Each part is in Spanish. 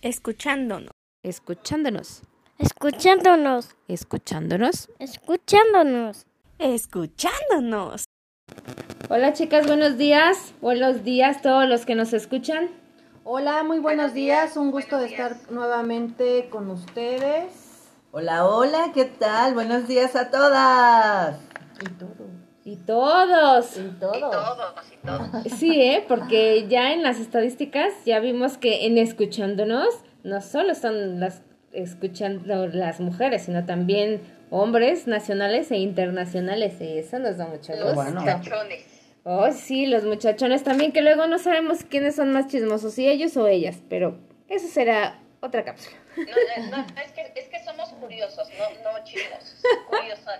Escuchándonos. Escuchándonos. Escuchándonos. Escuchándonos. Escuchándonos. Escuchándonos. Hola chicas, buenos días. Buenos días todos los que nos escuchan. Hola, muy buenos, días. Un gusto de estar nuevamente con ustedes. Hola, hola, ¿qué tal? Buenos días a todas. Y todo. Y todos. Y todo. Sí, ¿eh? porque ya en las estadísticas ya vimos que en escuchándonos no solo son las escuchando las mujeres, sino también hombres nacionales e internacionales y eso nos da mucho gusto. bueno. Oh, sí, los muchachones también, que luego no sabemos quiénes son más chismosos, si ellos o ellas, pero eso será otra cápsula. No, no, es, que, es que somos curiosos, no, no chismosos, curiosos.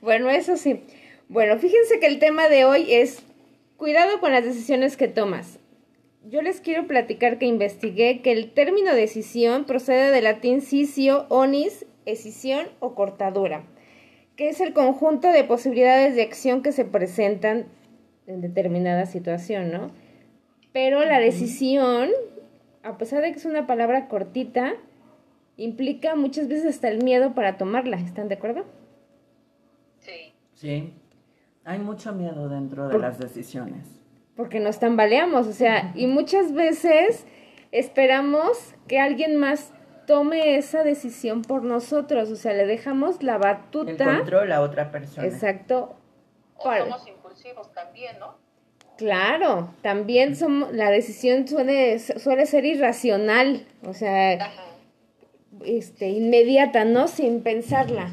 Bueno, eso sí. Bueno, fíjense que el tema de hoy es cuidado con las decisiones que tomas. Yo les quiero platicar que investigué que el término decisión procede del latín cisio, onis, escisión o cortadura, que es el conjunto de posibilidades de acción que se presentan en determinada situación, ¿no? Pero la decisión, a pesar de que es una palabra cortita, implica muchas veces hasta el miedo para tomarla. ¿Están de acuerdo? Sí. Sí, hay mucho miedo dentro de Por- las decisiones. porque nos tambaleamos, o sea, y muchas veces esperamos que alguien más tome esa decisión por nosotros, o sea, le dejamos la El batuta, control a otra persona. exacto, O para- somos impulsivos también, ¿no? claro, también somos, la decisión suele, suele ser irracional, o sea, Ajá. este, inmediata, ¿no? Sin pensarla.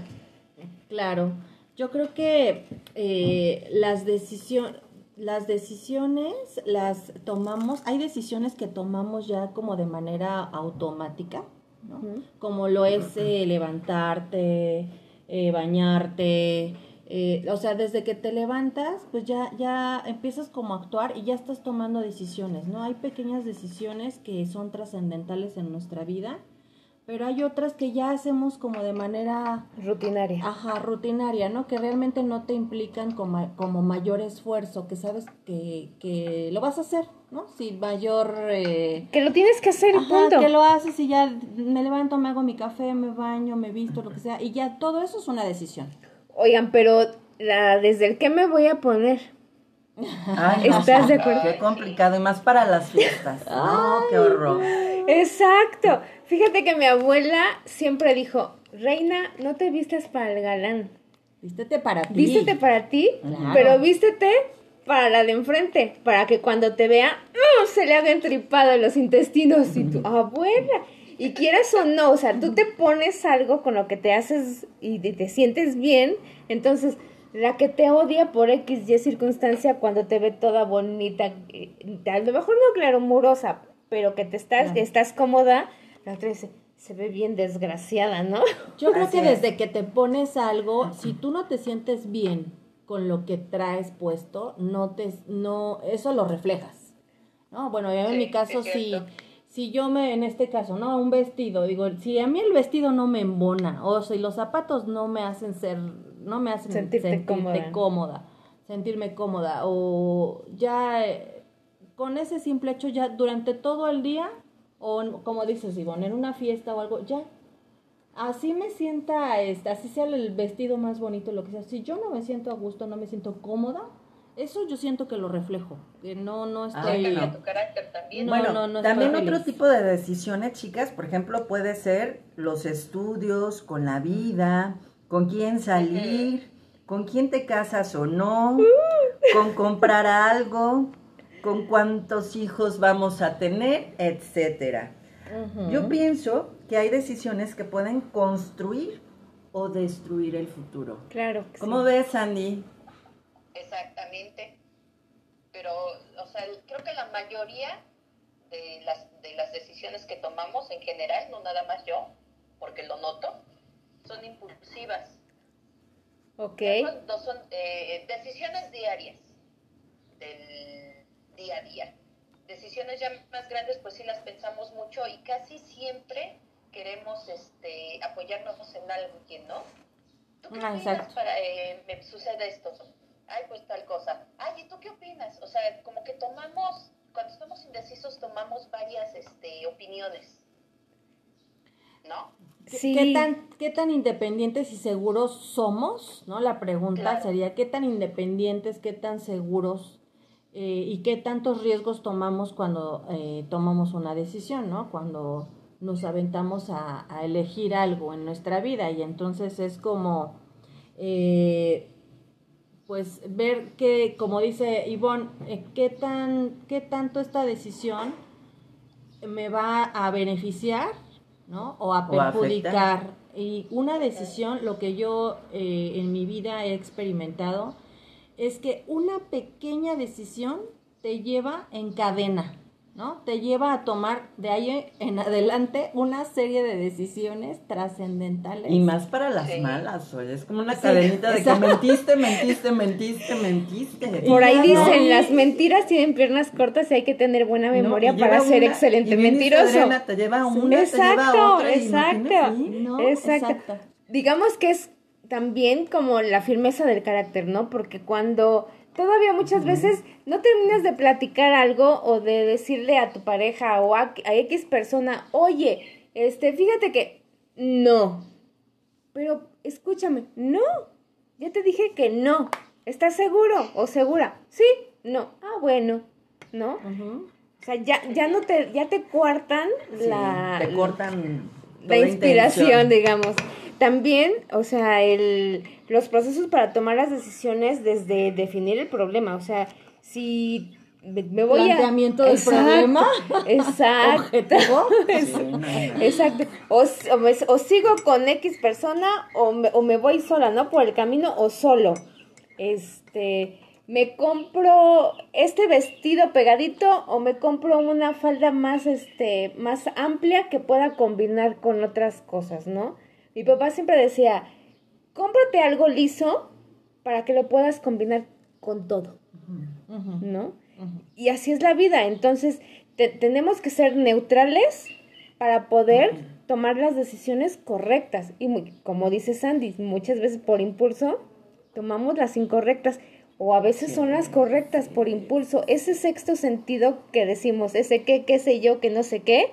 Claro. Yo creo que eh, las decisiones las decisiones las tomamos, hay decisiones que tomamos ya como de manera automática, ¿no? Como lo es eh, levantarte, eh, bañarte, eh, o sea, desde que te levantas, pues ya, ya empiezas como a actuar y ya estás tomando decisiones, ¿no? Hay pequeñas decisiones que son trascendentales en nuestra vida, pero hay otras que ya hacemos como de manera Rutinaria. Ajá, rutinaria, ¿no? Que realmente no te implican como, como mayor esfuerzo, que sabes que, que lo vas a hacer, ¿no? Sin mayor... eh, Que lo tienes que hacer, ajá, punto. que lo haces y ya me levanto, me hago mi café, me baño, me visto, lo que sea, y ya todo eso es una decisión. Oigan, pero la, desde el que me voy a poner, Ay, no, ¿Estás sí, de acuerdo? Qué complicado, y más para las fiestas. No, qué horror. Exacto. Fíjate que mi abuela siempre dijo, Reina, no te vistas para el galán. Vístete para ti. Vístete para ti, Claro. pero vístete para la de enfrente, para que cuando te vea, ¡uh! se le haga entripado los intestinos. Y tú, abuela. Y quieras o no, o sea, tú te pones algo con lo que te haces y te, te sientes bien, entonces la que te odia por X y circunstancia cuando te ve toda bonita, eh, a lo mejor no claro, murosa, pero que te estás, Claro. estás cómoda, la otra dice, se ve bien desgraciada, ¿no? Yo creo Así que es. desde que te pones algo, si tú no te sientes bien con lo que traes puesto, no te no eso lo reflejas. ¿No? Bueno, yo en Sí, mi caso si si yo me en este caso, no, un vestido, digo, si a mí el vestido no me embona o si los zapatos no me hacen ser no me hacen Sentirte sentirte cómoda. cómoda, sentirme cómoda o ya eh, con ese simple hecho ya durante todo el día o como dices Ivonne, en una fiesta o algo, ya. Así me sienta, este, así sea el vestido más bonito, lo que sea, si yo no me siento a gusto, no me siento cómoda, eso yo siento que lo reflejo, que no, no estoy... Ay, Cambia no. tu carácter también. No, bueno, no, no también estoy otro tipo de decisiones, chicas, por ejemplo, puede ser los estudios, con la vida, con quién salir, con quién te casas o no, con comprar algo, con cuántos hijos vamos a tener, etcétera. Yo pienso que hay decisiones que pueden construir o destruir el futuro. Claro. que ¿Cómo sí. ves, Sandy? Exactamente. Pero, o sea, creo que la mayoría de las, de las decisiones que tomamos en general, no nada más yo, porque lo noto, son impulsivas. Ok. Son, no son eh, decisiones diarias del día a día. Decisiones ya más grandes, pues sí las pensamos mucho y casi siempre queremos este, apoyarnos en alguien, ¿no? ¿Tú qué Ah, opinas exacto. para eh, me sucede esto? Ay, pues tal cosa. Ay, ¿y tú qué opinas? O sea, como que tomamos, cuando estamos indecisos, tomamos varias este, opiniones. ¿no? ¿Qué- Sí. ¿Qué tan, ¿Qué tan independientes y seguros somos? ¿no? La pregunta Claro. sería, ¿qué tan independientes, qué tan seguros eh, y qué tantos riesgos tomamos cuando eh, tomamos una decisión, ¿no? Cuando nos aventamos a, a elegir algo en nuestra vida y entonces es como, eh, pues, ver que, como dice Ivonne, eh, qué, tan, qué tanto esta decisión me va a beneficiar, ¿no? O a O a perjudicar. y una decisión, lo que yo eh, en mi vida he experimentado, es que una pequeña decisión te lleva en cadena, ¿no? Te lleva a tomar de ahí en adelante una serie de decisiones trascendentales. Y más para las Sí. malas, oye, es como una Sí, cadenita de que mentiste, mentiste, mentiste, mentiste. Por ahí ya dicen, no. las mentiras tienen piernas cortas y hay que tener buena memoria No, para ser una, excelente y mentiroso. Adriana, te lleva una, te exacto, lleva otra y no exacto. Exacto. Exacto. Digamos que es también como la firmeza del carácter, ¿no? Porque cuando todavía muchas veces no terminas de platicar algo o de decirle a tu pareja o a, a X persona, oye, este, fíjate que no. Pero escúchame, no. Ya te dije que no. ¿Estás seguro o segura? Sí, no. Ah, bueno, ¿no? O sea, ya, ya no te, ya te cuartan Sí, la, te cortan la inspiración, intención. digamos. También, o sea, el, los procesos para tomar las decisiones desde definir el problema, o sea, si me, me voy a... Planteamiento del Exacto, problema. Exacto. Exacto. O, s- o, me- o sigo con X persona o me, o me voy sola, ¿no? Por el camino o solo. Este, me compro este vestido pegadito o me compro una falda más, este, más amplia que pueda combinar con otras cosas, ¿no? Mi papá siempre decía, cómprate algo liso para que lo puedas combinar con todo. ¿no? Y así es la vida. Entonces, te- tenemos que ser neutrales para poder tomar las decisiones correctas. Y muy- como dice Sandy, muchas veces por impulso tomamos las incorrectas o a veces son las correctas por impulso. Ese sexto sentido que decimos, ese qué, qué sé yo, que no sé qué,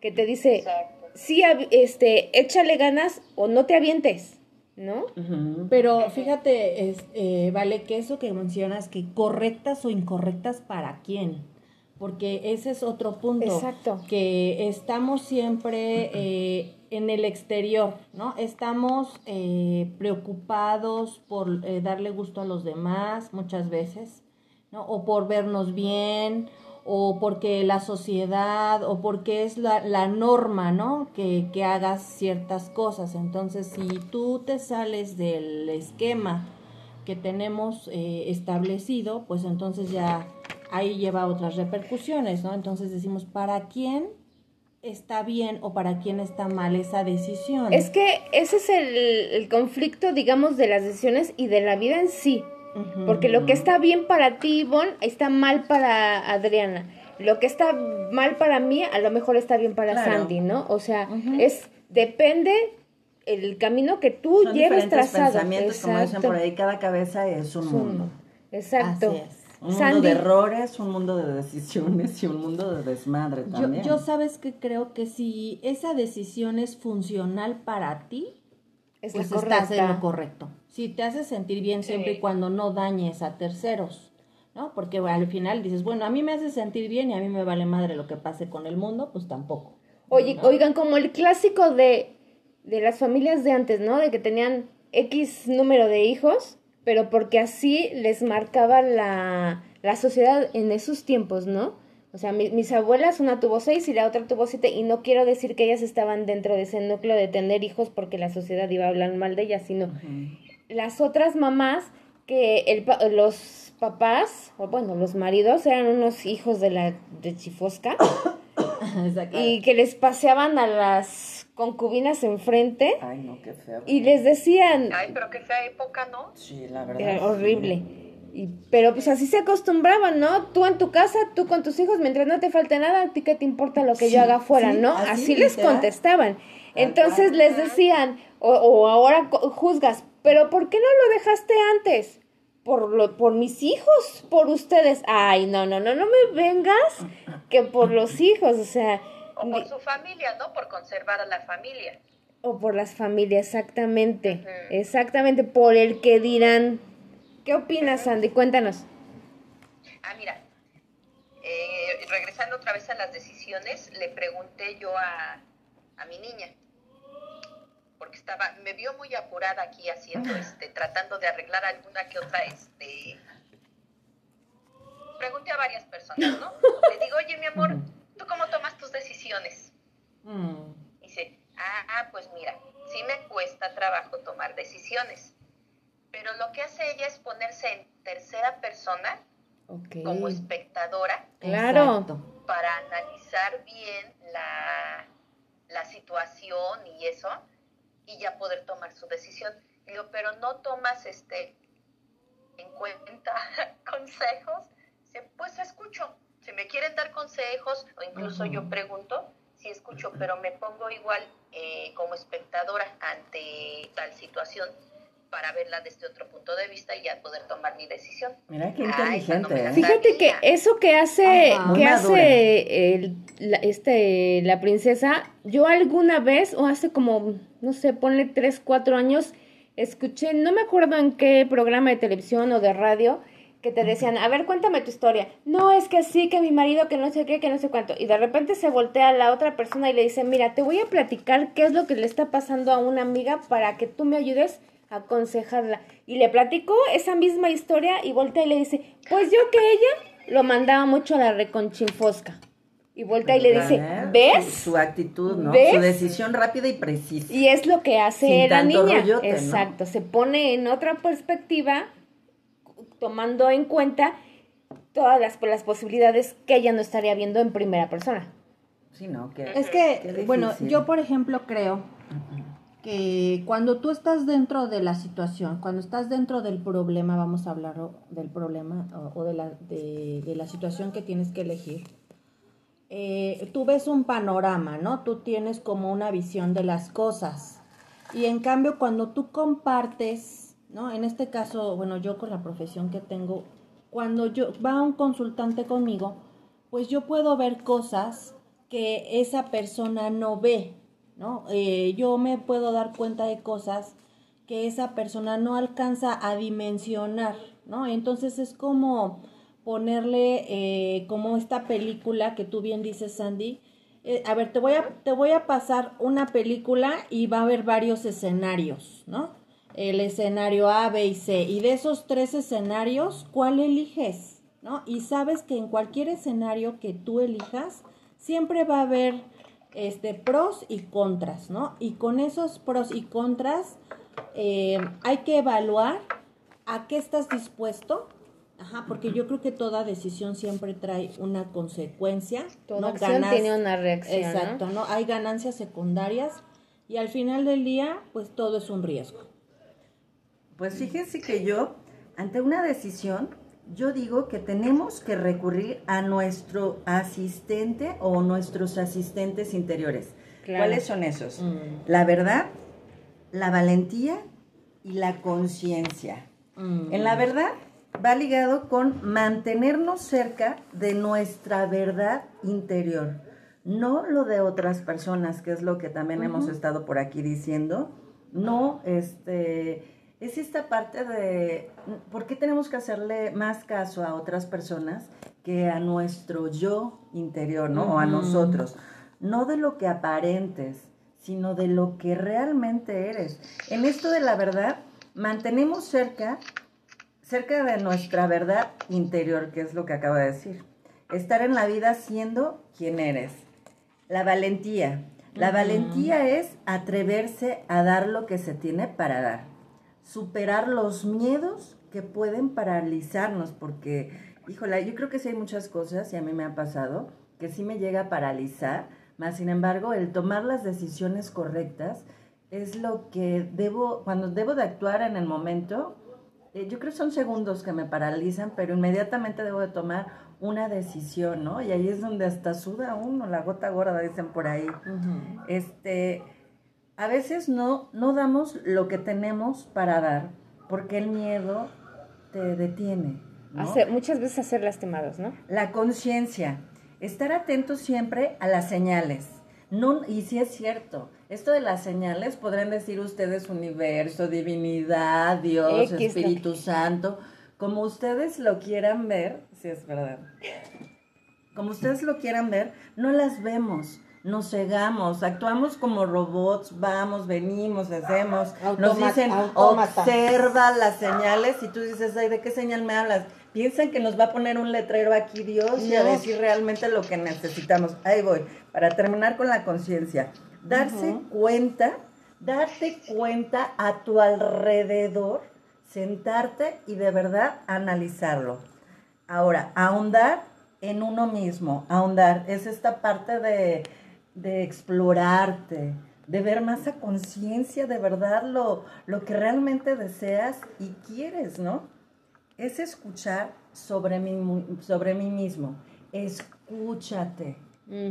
que te dice, Exacto. Sí, este, échale ganas o no te avientes, ¿no? Pero fíjate, es, eh, vale, que eso que mencionas, que correctas o incorrectas para quién, porque ese es otro punto. Exacto. Que estamos siempre eh, en el exterior, ¿no? Estamos eh, preocupados por eh, darle gusto a los demás muchas veces, ¿no? O por vernos bien, o porque la sociedad, o porque es la, la norma, ¿no? Que, que hagas ciertas cosas. Entonces, si tú te sales del esquema que tenemos eh, establecido, pues entonces ya ahí lleva otras repercusiones, ¿no? Entonces decimos, ¿para quién está bien o para quién está mal esa decisión? Es que ese es el, el conflicto, digamos, de las decisiones y de la vida en sí. Porque lo que está bien para ti, Ivonne, está mal para Adriana. Lo que está mal para mí, a lo mejor está bien para Claro. Sandy, ¿no? O sea, es depende el camino que tú Son lleves diferentes trazado. pensamientos, como dicen Exacto. por ahí, cada cabeza es un mundo. Exacto. Así es. Un mundo de errores, un mundo de decisiones y un mundo de desmadre Yo, también. yo sabes que creo que si esa decisión es funcional para ti, Es pues la estás en lo correcto. Si te hace sentir bien siempre y cuando no dañes a terceros, ¿no? Porque bueno, al final dices, bueno, a mí me hace sentir bien y a mí me vale madre lo que pase con el mundo, pues tampoco. Oye, oigan, como el clásico de, de las familias de antes, ¿no? De que tenían X número de hijos, pero porque así les marcaba la, la sociedad en esos tiempos, ¿no? O sea, mi- mis abuelas, una tuvo seis y la otra tuvo siete, y no quiero decir que ellas estaban dentro de ese núcleo de tener hijos porque la sociedad iba a hablar mal de ellas, sino las otras mamás que el, pa- los papás, o bueno, los maridos eran unos hijos de la de chifosca y que les paseaban a las concubinas enfrente Ay, no, qué feo. y les decían, Ay, pero que fea época, ¿no? Sí, la verdad. era sí. Y, pero pues así se acostumbraban, ¿no? Tú en tu casa, tú con tus hijos, mientras no te falte nada, a ti qué te importa lo que Sí, yo haga afuera, sí, ¿no? así, Así, les contestaban. Entonces les decían, o, o ahora co- juzgas, pero ¿por qué no lo dejaste antes? Por, lo, por mis hijos, por ustedes. Ay, no, no, no, no me vengas que por los hijos, o sea, O por su familia, ¿no? Por conservar a la familia. O por las familias, exactamente. Exactamente, por el que dirán. ¿Qué opinas, Sandy? Cuéntanos. Ah, mira, eh, regresando otra vez a las decisiones, le pregunté yo a, a mi niña, porque estaba, me vio muy apurada aquí haciendo, este, tratando de arreglar alguna que otra, este, pregunté a varias personas, ¿no? Le digo, oye, mi amor, ¿tú cómo tomas tus decisiones? Mm, Dice, ah, ah, pues mira, sí me cuesta trabajo tomar decisiones, pero lo que hace ella es ponerse en tercera persona como espectadora Claro. exacto. para analizar bien la, la situación y eso y ya poder tomar su decisión. Y Digo, pero no tomas este en cuenta consejos. Pues escucho. Si me quieren dar consejos o incluso yo pregunto, sí escucho, pero me pongo igual eh, como espectadora ante tal situación para verla desde otro punto de vista y ya poder tomar mi decisión. Mira qué inteligente, ¿eh? Fíjate que eso que hace, Ajá. Que hace el- la, este, la princesa, yo alguna vez, o hace como, no sé, ponle tres, cuatro años, escuché, no me acuerdo en qué programa de televisión o de radio, que te decían, a ver, cuéntame tu historia. No, es que sí, que mi marido, que no sé qué, que no sé cuánto. Y de repente se voltea a la otra persona y le dice, mira, te voy a platicar qué es lo que le está pasando a una amiga para que tú me ayudes aconsejarla. Y le platicó esa misma historia y voltea y le dice, pues yo que ella lo mandaba mucho a la reconchinfosca. Y voltea y le dice. ¿ves? Su, su actitud, ¿no? ¿Ves? Su decisión rápida y precisa. Y es lo que hace Sin la tanto niña. rollote, ¿no? Exacto, se pone en otra perspectiva, tomando en cuenta todas las, las posibilidades que ella no estaría viendo en primera persona. Sí, ¿no? Que, Es que, Qué bueno, yo por ejemplo creo que cuando tú estás dentro de la situación, cuando estás dentro del problema, vamos a hablar del problema o, o de, la, de, de la situación que tienes que elegir, eh, tú ves un panorama, ¿no? Tú tienes como una visión de las cosas. Y en cambio, cuando tú compartes, ¿no? En este caso, bueno, yo con la profesión que tengo, cuando yo va un consultante conmigo, pues yo puedo ver cosas que esa persona no ve, ¿no? Eh, yo me puedo dar cuenta de cosas que esa persona no alcanza a dimensionar, ¿no? Entonces es como ponerle eh, como esta película que tú bien dices, Sandy. Eh, a ver, te voy a, te voy a pasar una película y va a haber varios escenarios, ¿no? El escenario A, B y C. Y de esos tres escenarios, ¿cuál eliges? ¿No? Y sabes que en cualquier escenario que tú elijas, siempre va a haber este, pros y contras, ¿no? Y con esos pros y contras, eh, hay que evaluar a qué estás dispuesto. Ajá, porque yo creo que toda decisión siempre trae una consecuencia. Toda ¿no? acción Ganas- tiene una reacción, ¿no? Exacto, ¿no? Hay ganancias secundarias y al final del día, pues todo es un riesgo. Pues fíjense que yo, ante una decisión, yo digo que tenemos que recurrir a nuestro asistente o nuestros asistentes interiores. Claro. ¿Cuáles son esos? Mm. La verdad, la valentía y la conciencia. Mm. En la verdad va ligado con mantenernos cerca de nuestra verdad interior, no lo de otras personas, que es lo que también hemos estado por aquí diciendo. No, este, es esta parte de por qué tenemos que hacerle más caso a otras personas que a nuestro yo interior, ¿no? O a nosotros. No de lo que aparentes, sino de lo que realmente eres. En esto de la verdad, mantenemos cerca, cerca de nuestra verdad interior, que es lo que acabo de decir. Estar en la vida siendo quien eres. La valentía. La valentía es atreverse a dar lo que se tiene para dar. Superar los miedos que pueden paralizarnos, porque, híjola, yo creo que sí hay muchas cosas, y a mí me ha pasado, que sí me llega a paralizar, más sin embargo, el tomar las decisiones correctas es lo que debo, cuando debo de actuar en el momento, eh, yo creo que son segundos que me paralizan, pero inmediatamente debo de tomar una decisión, ¿no? Y ahí es donde hasta suda uno, la gota gorda, dicen por ahí. Este, a veces no, no damos lo que tenemos para dar, porque el miedo te detiene. ¿no? Muchas veces a ser lastimados, ¿no? La conciencia. estar atentos siempre a las señales. No, y si es cierto, esto de las señales podrán decir ustedes universo, divinidad, Dios, X, Espíritu Santo, como ustedes lo quieran ver, si es verdad. Como ustedes lo quieran ver, no las vemos, nos cegamos, actuamos como robots, vamos, venimos, hacemos, nos dicen, observa las señales y tú dices, ay, ¿de qué señal me hablas? Piensan que nos va a poner un letrero aquí Dios y a decir realmente lo que necesitamos. Ahí voy, para terminar con la conciencia. Darse cuenta, darte cuenta a tu alrededor, sentarte y de verdad analizarlo. Ahora, ahondar en uno mismo, ahondar, es esta parte de, de explorarte, de ver más a conciencia de verdad lo, lo que realmente deseas y quieres, ¿no? Es escuchar sobre mí, sobre mí mismo. Escúchate,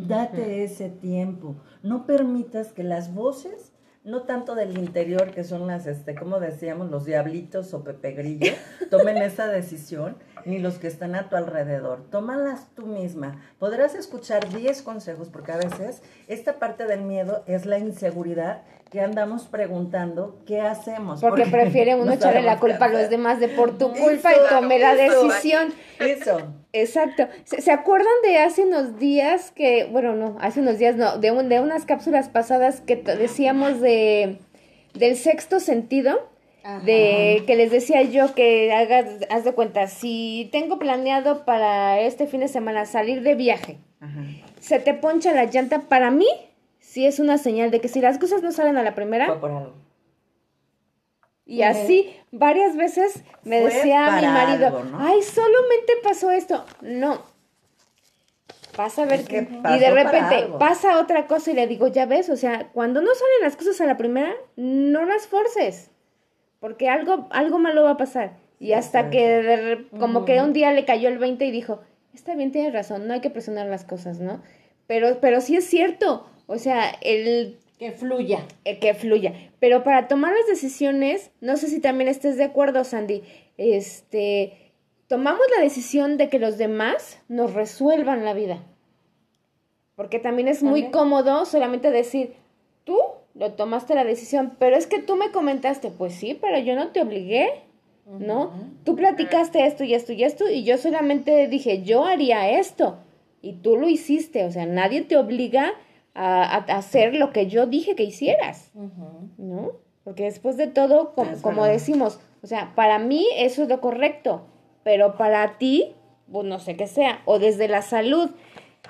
date ese tiempo. No permitas que las voces, no tanto del interior, que son las, este, como decíamos, los diablitos o Pepe Grillo, tomen esa decisión, ni los que están a tu alrededor. Tómalas tú misma. Podrás escuchar 10 consejos, porque a veces esta parte del miedo es la inseguridad que andamos preguntando qué hacemos. Porque prefiere uno no echarle la culpa a los demás de por tu Eso, culpa y tomé la decisión. Eso. Exacto. ¿Se, se acuerdan de hace unos días que, bueno, no, hace unos días no, de, un, de unas cápsulas pasadas que decíamos de del sexto sentido? De que les decía yo que hagas, haz de cuenta, si tengo planeado para este fin de semana salir de viaje, Ajá. se te poncha la llanta, para mí sí es una señal de que si las cosas no salen a la primera, por algo. y así varias veces me Fue decía mi marido, algo, ¿no? ay, solamente pasó esto. No. Vas a ver Es que que... Y de repente pasa otra cosa y le digo, ya ves, o sea, cuando no salen las cosas a la primera, no las forces. Porque algo, algo malo va a pasar. Y hasta que de como que un día le cayó el 20 y dijo, está bien, tienes razón, no hay que presionar las cosas, ¿no? Pero, pero sí es cierto. O sea, el Que fluya. eh, que fluya. Pero para tomar las decisiones, no sé si también estés de acuerdo, Sandy, este, tomamos la decisión de que los demás nos resuelvan la vida. Porque también es muy También. cómodo solamente decir, tú lo tomaste la decisión, pero es que tú me comentaste, pues sí, pero yo no te obligué, ¿no? Tú platicaste esto y esto y esto y yo solamente dije, yo haría esto y tú lo hiciste, o sea, nadie te obliga a, a hacer lo que yo dije que hicieras, ¿no? Porque después de todo, como, Es como verdad. decimos, o sea, para mí eso es lo correcto, pero para ti, pues no sé qué sea, o desde la salud,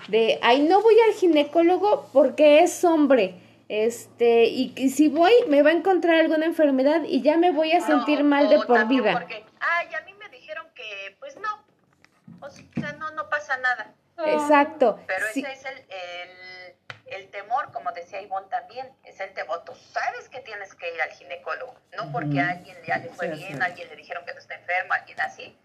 de, ay, no voy al ginecólogo porque es hombre, este, y, y si voy me va a encontrar alguna enfermedad y ya me voy a sentir mal de por vida. Porque, ay, a mí me dijeron que, pues no, o sea, no, no pasa nada. Exacto. Pero sí, ese es el, el, el temor, como decía Ivonne también, es el temor. Tú sabes que tienes que ir al ginecólogo, no porque a alguien ya le fue Sí, bien, sí. a alguien le dijeron que no está enfermo, a alguien así,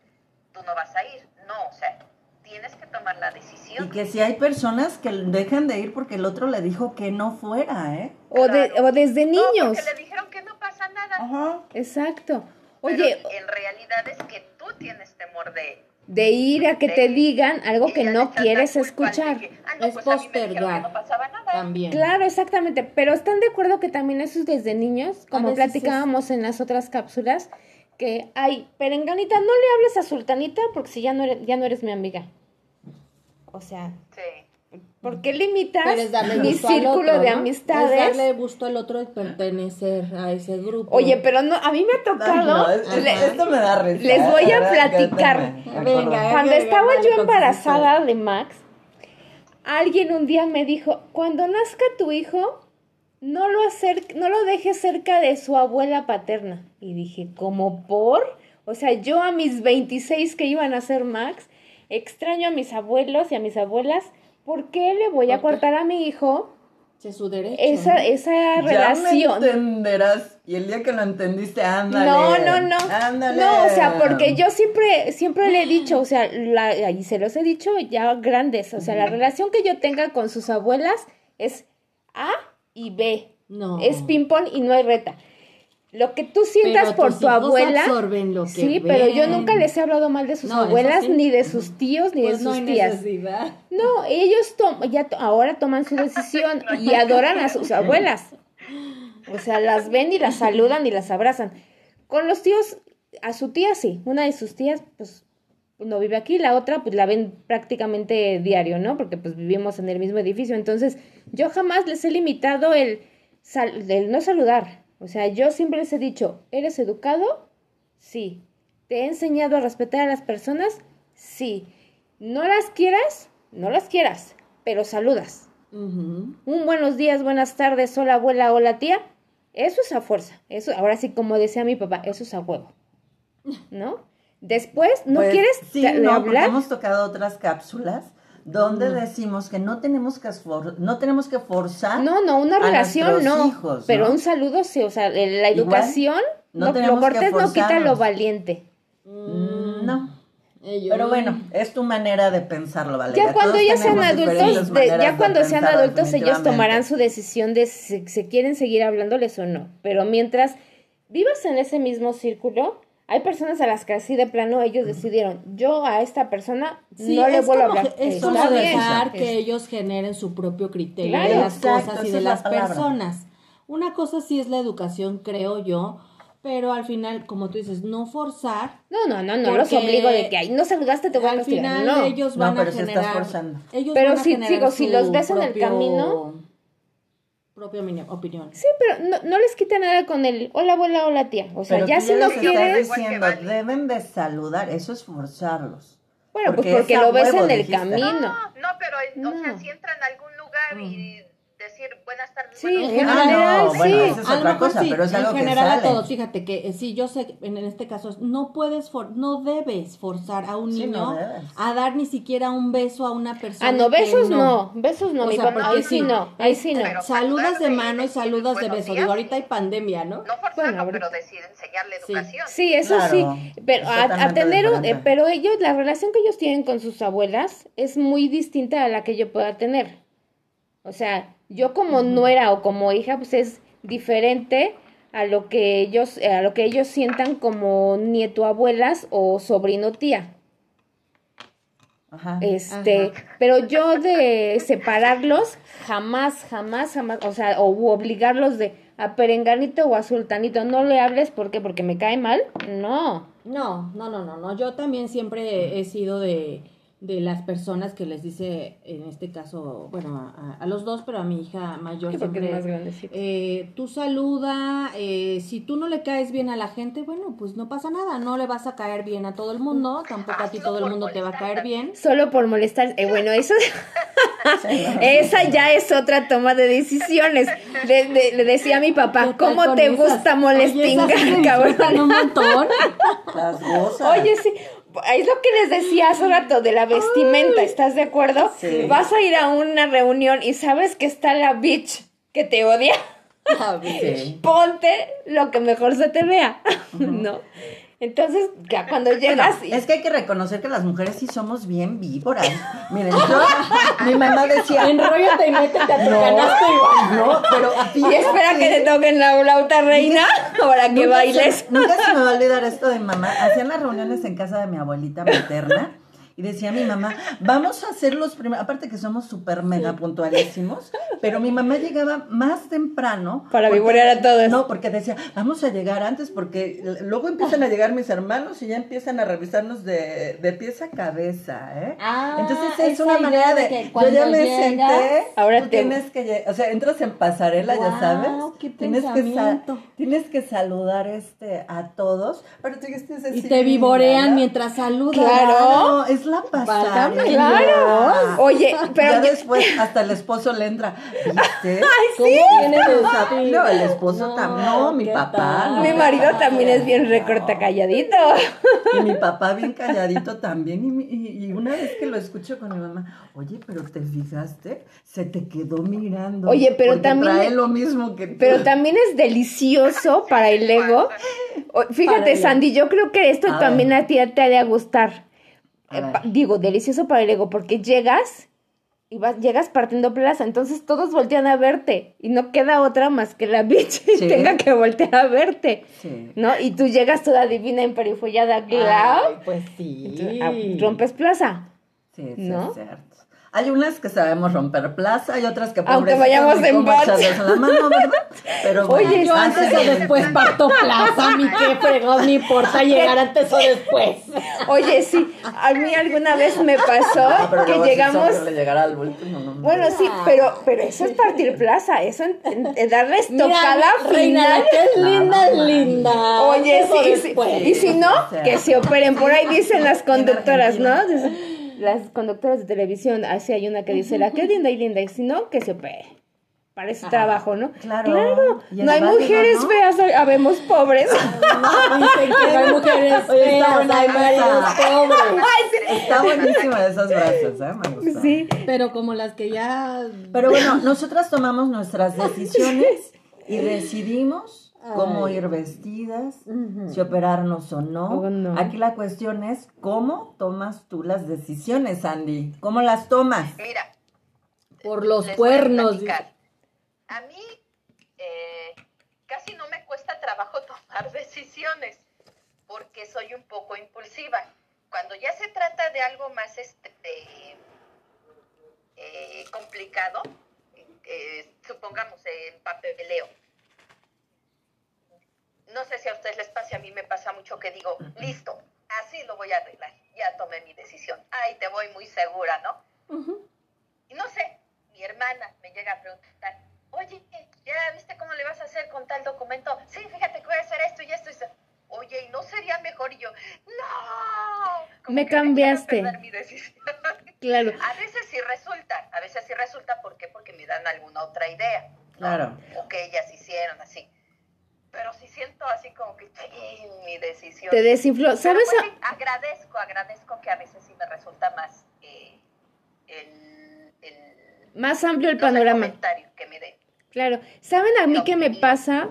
tú no vas a ir. No, o sea, tienes que tomar la decisión. Y que si hay personas que dejan de ir porque el otro le dijo que no fuera, ¿eh? o, de- o desde No, niños. porque le dijeron que no pasa nada. Ajá. Exacto. Pero Oye, en realidad es que tú tienes temor de... de ir a que te digan algo y que ya le no quieres escuchar. que, "Ah, no, Es pues que postergar. no pasaba nada. También. Claro, exactamente, pero ¿están de acuerdo que también eso es desde niños? Como platicábamos en las otras cápsulas, que, ay, perenganita, no le hables a Sultanita porque si ya no eres, ya no eres mi amiga. O sea, Sí. ¿Por qué limitas Pero es darle mi gusto al círculo otro, de ¿no? amistades? Es darle gusto al otro de pertenecer a ese grupo. Oye, pero no, a mí me ha tocado, No, es- es- le- esto me da risa. les voy a ¿verdad? platicar. Me Venga, acordé. Cuando estaba yo embarazada de Max, alguien un día me dijo, cuando nazca tu hijo, no lo, acer- no lo dejes cerca de su abuela paterna. Y dije, ¿cómo por? O sea, yo a mis 26 que iban a ser Max, extraño a mis abuelos y a mis abuelas, ¿por qué le voy a cortar a mi hijo Ese es su derecho. esa, esa Ya relación? me entenderás. Y el día que lo entendiste, ándale. No, no, no. Ándale. No, o sea, porque yo siempre, siempre le he dicho, o sea, la, y se los he dicho ya grandes, o sea, la relación que yo tenga con sus abuelas es A y B. No. Es ping-pong y no hay reta. Lo que tú sientas Pero por tus tu hijos abuela. absorben lo que sí, pero yo nunca les he hablado mal de sus No, abuelas, sí. ni de sus tíos, ni Pues de no sus hay tías. necesidad. No, ellos to- ya to- ahora toman su decisión y adoran a sus abuelas. O sea, las ven y las saludan y las abrazan. Con los tíos, a su tía sí. Una de sus tías, pues, no vive aquí. La otra, pues, la ven prácticamente diario, ¿no? Porque, pues, vivimos en el mismo edificio. Entonces, yo jamás les he limitado el, sal- el no saludar. O sea, yo siempre les he dicho, ¿eres educado? Sí. ¿Te he enseñado a respetar a las personas? Sí. ¿No las quieras? No las quieras, pero saludas. Un buenos días, buenas tardes, hola abuela, hola tía. Eso es a fuerza. Eso, ahora sí, como decía mi papá, eso es a huevo. ¿No? Después, ¿no Pues, quieres sí, no, hablar? hemos tocado otras cápsulas donde decimos que no tenemos que esfor- no tenemos que forzar No, no, una relación no. hijos, pero ¿no? un saludo sí, o sea, la Igual, educación, no no, tenemos lo que cortés no quita lo valiente. Mm, no. Ellos- Pero bueno, es tu manera de pensarlo, Valeria. Ya cuando Todos ya sean adultos, de- ya cuando sean adultos ellos tomarán su decisión de si se quieren seguir hablándoles o no. Pero mientras vivas en ese mismo círculo, hay personas a las que así de plano ellos decidieron, yo a esta persona Sí, no le vuelvo a hablar. Es Está como bien. dejar que Es- ellos generen su propio criterio Claro, de las exacto, cosas y de la las personas. Una cosa sí es la educación, creo yo, pero al final, como tú dices, no forzar. No, no, no, no los obligo de que ay, no saludaste, te voy a al castigar. final No. ellos No, van pero a estás generar. forzando. Ellos Pero van a si- generar digo, si su los ves en el camino- Propia opinión. Sí, pero no, no les quita nada con el hola abuela, hola tía. O sea, Pero ya si no quieres, diciendo, Vale. deben de saludar, eso es forzarlos. bueno, pues porque porque es a lo ves en el dijiste. camino. No, no, pero o sea, No. si entran a algún lugar y decir buenas tardes. Sí, en Ah, general, no, bueno, sí. esa es A otra mejor cosa, sí, pero es en algo que general sale. a todos, fíjate que eh, sí, yo sé que en, en este caso no puedes, for- no debes forzar a un Sí, niño no a dar ni siquiera un beso a una persona. Ah, no, besos no, besos no, O mi sea, papá, porque ahí sí sí, no, ahí sí no. Pero Saludas de mano y saludas de beso. días, Digo, ahorita hay pandemia, ¿no? No forzarlo, Bueno, pero decir enseñarle Sí. educación. Sí, eso Claro, sí, pero a, tener un, eh, pero ellos, la relación que ellos tienen con sus abuelas es muy distinta a la que yo pueda tener. O sea, yo como nuera o como hija, pues es diferente a lo que ellos, a lo que ellos sientan como nieto abuelas o sobrino tía. Ajá. Este, pero yo de separarlos, jamás, jamás, jamás, o sea, o obligarlos de a perenganito o a sultanito, no le hables, ¿por qué? Porque me cae mal, no. No, no, no, no, no. Yo también siempre he sido de, de las personas que les dice, en este caso, bueno, a, a los dos, pero a mi hija mayor siempre, más eh, tú saluda, eh, si tú no le caes bien a la gente, bueno, pues no pasa nada, no le vas a caer bien a todo el mundo, tampoco a ti todo el mundo te va a caer bien. Solo por molestar, eh, bueno, eso, esa ya es otra toma de decisiones. Le, le- le decía a mi papá, ¿Qué tal ¿cómo te esas? gusta molestingar, cabrón? un montón. Las. Oye, sí, es lo que les decía hace rato de la vestimenta, ¿estás de acuerdo? Sí. Vas a ir a una reunión y sabes que está la bitch que te odia. Sí. Ponte lo que mejor se te vea, ¿no? Entonces, ya cuando llegas... y- Es que hay que reconocer que las mujeres sí somos bien víboras. Miren, yo, mi mamá decía, Enróllate y métete a tu no, y no, pero Y espera que te toquen la flauta reina para que Nunca bailes. se- nunca se me va a olvidar esto de mamá. Hacían las reuniones en casa de mi abuelita materna. Y decía mi mamá, vamos a hacer los primeros, aparte que somos súper mega puntualísimos, pero mi mamá llegaba más temprano. Para vivorear a todos. No, porque decía, vamos a llegar antes porque luego empiezan a llegar mis hermanos y ya empiezan a revisarnos de, de pies a cabeza, ¿eh? Ah, Entonces es una manera de que yo ya me llegas- senté, Ahora tú te- tienes que, o sea, entras en pasarela, ya sabes, qué tienes que, tienes que saludar este a todos, pero tú ya estás así, Y te vivorean mientras saludas. Claro. Claro, es la pasarela. Claro. Oye, pero ya después hasta el esposo le entra, ¿viste? ¿Cómo sea, vestido? No, el esposo también, no, mi ¿qué papá. no. mi marido también es bien recorta calladito. Y mi papá bien calladito también. Y, y- una vez que lo escucho con mi mamá, oye, pero te fijaste, se te quedó mirando. Oye, pero también- Trae lo mismo que tú. Pero también es delicioso para el ego. Fíjate, Sandy, yo creo que esto A también ver. a ti te ha de gustar. Eh, digo, delicioso para el ego, porque llegas y vas, llegas partiendo plaza, entonces todos voltean a verte y no queda otra más que la bitch y tenga que voltear a verte, Sí. ¿no? Y tú llegas toda divina emperifollada, claro, pues sí. ah, rompes plaza. Sí, sí, ¿No? es cierto. Hay unas que sabemos romper plaza y otras que Aunque vayamos en cómo marcha. echarles la mano, ¿verdad? Pero bueno, Oye, Yo antes o después parto plaza, mi qué fregón, no importa llegar antes o después. Oye, sí, a mí alguna vez me pasó pero que llegamos... al no. Bueno, sí, pero, pero eso es partir plaza, eso en, en- en darle estocada Mira, reina, final. es linda, no, es no. linda. Oye, sí, sí, y si no, O sea. que se operen. Por ahí dicen las conductoras, ¿no? Las conductoras de televisión, así hay una que dice, la que es linda y linda, y si no, que se opere. Para ese trabajo, ¿no? Claro. Es No hay mujeres ¿no? feas, habemos pobres. Dicen que no hay mujeres Oye, feas, buena hay maridos pobres. Está buenísima esas frases, ¿eh? Me gustó. Sí. Pero como las que ya... Pero bueno, nosotras tomamos nuestras decisiones y decidimos cómo ir vestidas, si operarnos o no. Aquí la cuestión es cómo tomas tú las decisiones, Andy. ¿Cómo las tomas? Mira, Por los les voy a cuernos. A mí eh, casi no me cuesta trabajo tomar decisiones porque soy un poco impulsiva. Cuando ya se trata de algo más este, eh, complicado, eh, supongamos en papeleo. No sé si a ustedes les pasa, a mí me pasa mucho que digo, listo, así lo voy a arreglar, ya tomé mi decisión. Ay, te voy muy segura, ¿no? Y no sé, mi hermana me llega a preguntar, oye, ¿ya viste cómo le vas a hacer con tal documento? Sí, fíjate que voy a hacer esto y esto y esto. Oye, ¿y no sería mejor? Y yo, ¡no! Como Me cambiaste. perder mi decisión. Claro. A veces sí resulta, a veces sí resulta, ¿por qué? Porque me dan alguna otra idea. ¿no? Claro. O que ellas hicieron así. Pero sí siento así como que, "Chin, mi decisión. Te desinfló. ¿Sabes? pues, a- agradezco, agradezco que a veces sí me resulta más eh, el, el, Más amplio el no sé, panorama. comentario que me den. Claro. ¿Saben a mí qué me pasa?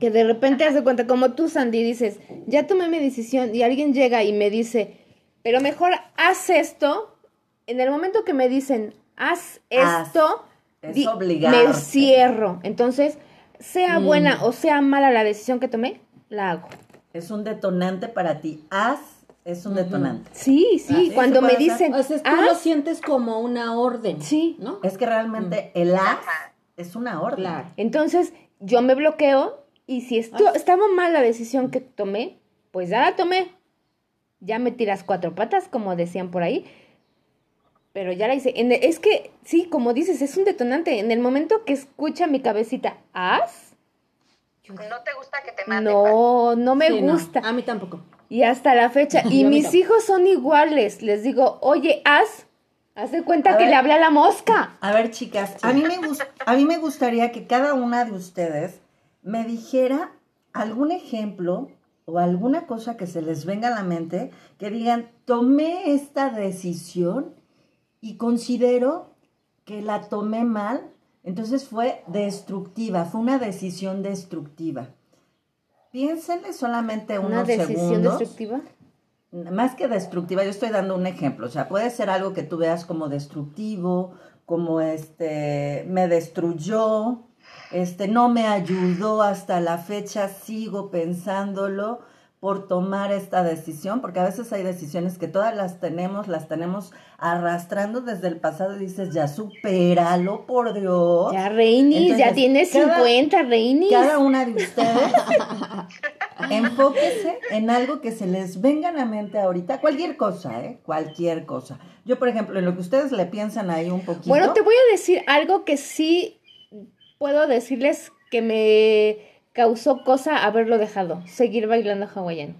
Que de repente hace cuenta, como tú, Sandy, dices, ya tomé mi decisión y alguien llega y me dice, pero mejor haz esto. En el momento que me dicen, haz Haz. esto, Es di- obligarte. me cierro. Entonces, sea Mm. buena o sea mala la decisión que tomé, la hago. Es un detonante para ti. Haz es un detonante. Sí, sí, cuando me dicen, O sea, tú lo sientes como una orden. Sí. ¿No? Es que realmente el haz es una orden. Claro. Entonces, yo me bloqueo y si esto, estaba mal la decisión que tomé, pues ya la tomé. Ya me tiras cuatro patas, como decían por ahí. Pero ya la hice. En el- es que, sí, como dices, es un detonante. En el momento que escucha mi cabecita, ¿haz? ¿No te gusta que te manden? No, no me Sí, no, gusta. A mí tampoco. Y hasta la fecha. Y mis tampoco. hijos son iguales. Les digo, oye, haz. Haz de cuenta A que ver. le habla a la mosca. A ver, chicas, a mí, me a mí me gustaría que cada una de ustedes me dijera algún ejemplo o alguna cosa que se les venga a la mente que digan, tomé esta decisión y considero que la tomé mal, entonces fue destructiva, fue una decisión destructiva. Piénsenle solamente Una unos decisión segundos. destructiva. Más que destructiva, yo estoy dando un ejemplo. O sea, puede ser algo que tú veas como destructivo, como este, me destruyó, este, no me ayudó hasta la fecha, sigo pensándolo por tomar esta decisión, porque a veces hay decisiones que todas las tenemos, las tenemos arrastrando desde el pasado y dices, ya supéralo, por Dios. Ya, Reinis, ya tienes cada- 50, Reinis. Cada una de ustedes enfóquese en algo que se les venga a la mente ahorita, cualquier cosa, ¿eh? Cualquier cosa. Yo, por ejemplo, en lo que ustedes le piensan ahí un poquito. Bueno, te voy a decir algo que sí puedo decirles que me causó cosa haberlo dejado, seguir bailando hawaiano.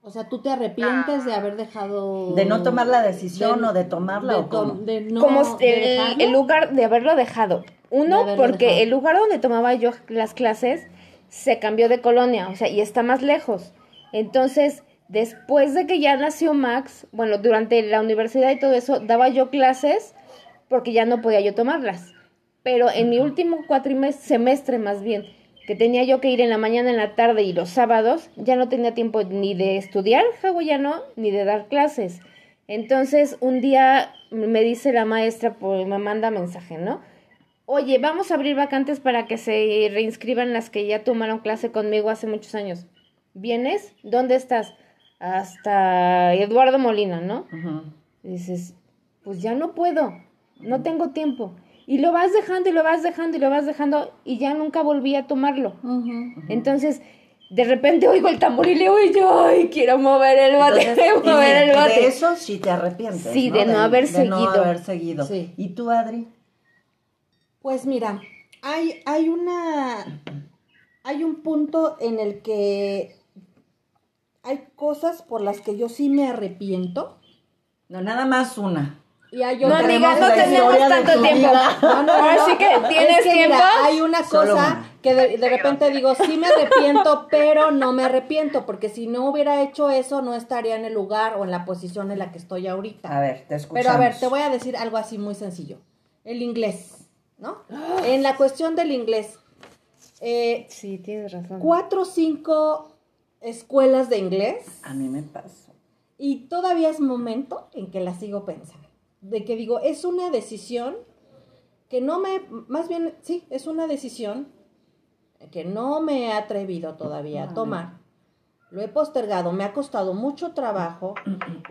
O sea, tú te arrepientes de haber dejado. De no tomar la decisión o de tomarla de o cómo. tom- de no- Como de el, lugar de haberlo dejado. De Uno, haberlo porque dejado. el lugar donde tomaba yo las clases se cambió de colonia, o sea, y está más lejos. Entonces, después de que ya nació Max, bueno, durante la universidad y todo eso, daba yo clases porque ya no podía yo tomarlas. Pero en mi último cuatrimestre, semestre más bien, que tenía yo que ir en la mañana, en la tarde y los sábados, ya no tenía tiempo ni de estudiar hawaiano ni de dar clases. Entonces, un día me dice la maestra, pues me manda mensaje, ¿no? Oye, vamos a abrir vacantes para que se reinscriban las que ya tomaron clase conmigo hace muchos años. ¿Vienes? ¿Dónde estás? Hasta Eduardo Molina, ¿no? Dices, pues ya no puedo, no tengo tiempo. Y lo vas dejando y lo vas dejando y lo vas dejando y ya nunca volví a tomarlo. Entonces, de repente oigo el tambor y le oye, yo, ay, quiero mover el bote, Entonces, quiero y mover de, el bote. de eso sí te arrepientes. Sí, de no haber de no seguido. haber seguido. Sí. ¿Y tú, Adri? Pues mira, hay, hay una. Hay un punto en el que hay cosas por las que yo sí me arrepiento. No, nada más una. Y hay No, amiga, no tenemos tanto tiempo. No, no, Ahora no. sí que, ¿tienes Es que, tiempo? mira, hay una cosa que de, de repente digo, sí me arrepiento, pero no me arrepiento, porque si no hubiera hecho eso, no estaría en el lugar o en la posición en la que estoy ahorita. A ver, te escuchamos. Pero a ver, te voy a decir algo así muy sencillo. El inglés, ¿no? En la cuestión del inglés, eh, Sí, tienes razón. cuatro o cinco escuelas de inglés A mí me pasó. y todavía es momento en que la sigo pensando. De que digo, es una decisión que no me, más bien, sí, es una decisión que no me he atrevido todavía a tomar. Lo he postergado, me ha costado mucho trabajo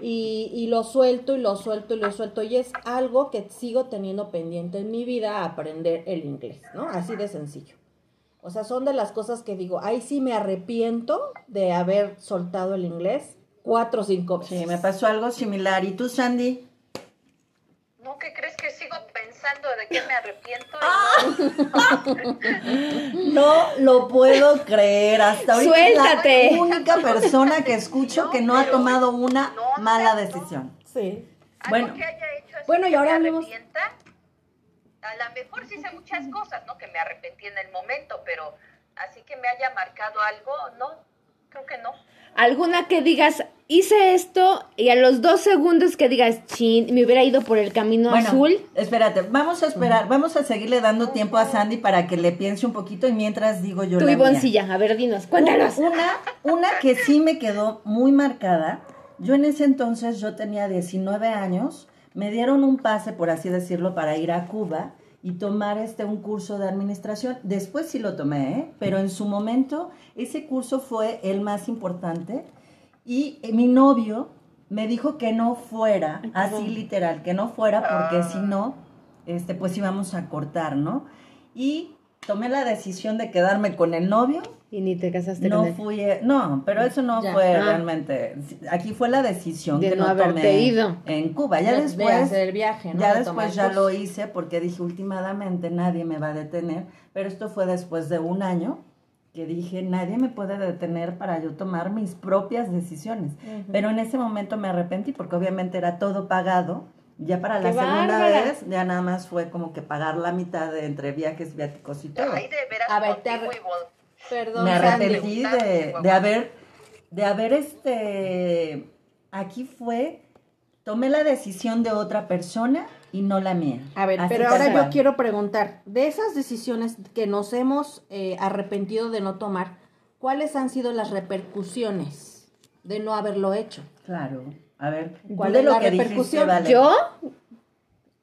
y, y lo suelto y lo suelto y lo suelto y es algo que sigo teniendo pendiente en mi vida, aprender el inglés, ¿no? Así de sencillo. O sea, son de las cosas que digo, ahí sí me arrepiento de haber soltado el inglés cuatro o cinco veces. Sí, me pasó algo similar. ¿Y tú, Sandy? ¿No que crees que sigo pensando de qué me arrepiento? Y no- No lo puedo creer. Hasta ahorita Suéltate. es la única persona que escucho No, que no ha tomado una no, mala no. decisión. Sí. Bueno. que haya hecho así Bueno, y que ahora me hablemos- arrepienta. A lo mejor sí sé muchas cosas, ¿no? Que me arrepentí en el momento, pero así que me haya marcado algo, no, creo que no. Alguna que digas, hice esto y a los dos segundos que digas, chin, me hubiera ido por el camino Bueno, azul. espérate, vamos a esperar, vamos a seguirle dando tiempo a Sandy para que le piense un poquito y mientras digo yo Tú, la mía. Ivoncilla, a ver, dinos, cuéntanos. Una, una que sí me quedó muy marcada. Yo en ese entonces, yo tenía 19 años, me dieron un pase, por así decirlo, para ir a Cuba y tomar este un curso de administración. Después sí lo tomé, ¿eh? pero en su momento ese curso fue el más importante y eh, mi novio me dijo que no fuera, así literal, que no fuera porque si no, este, pues íbamos a cortar, ¿no? Y tomé la decisión de quedarme con el novio Y ni te casaste no con él. fui, eh, no, pero eso no Ya. fue Ah. realmente. Aquí fue la decisión De que no no, haberte tomé ido. en Cuba. Ya De- de después, hacer el viaje, ¿no? ya De después ya lo hice porque dije últimamente nadie me va a detener. Pero esto fue después de un año que dije nadie me puede detener para yo tomar mis propias decisiones. Pero en ese momento me arrepentí porque obviamente era todo pagado. Ya para la ¡Qué segunda bárbara! vez ya nada más fue como que pagar la mitad de entre viajes, viáticos y todo Ay, de veras, A ver, te Perdón, me Sandy. arrepentí de, de haber de haber este aquí fue tomé la decisión de otra persona y no la mía A ver, Así pero ahora yo quiero preguntar, de esas decisiones que nos hemos eh, arrepentido de no tomar, ¿cuáles han sido las repercusiones de no haberlo hecho? claro a ver ¿Cuál es lo la que dijiste, repercusión? Vale. Yo,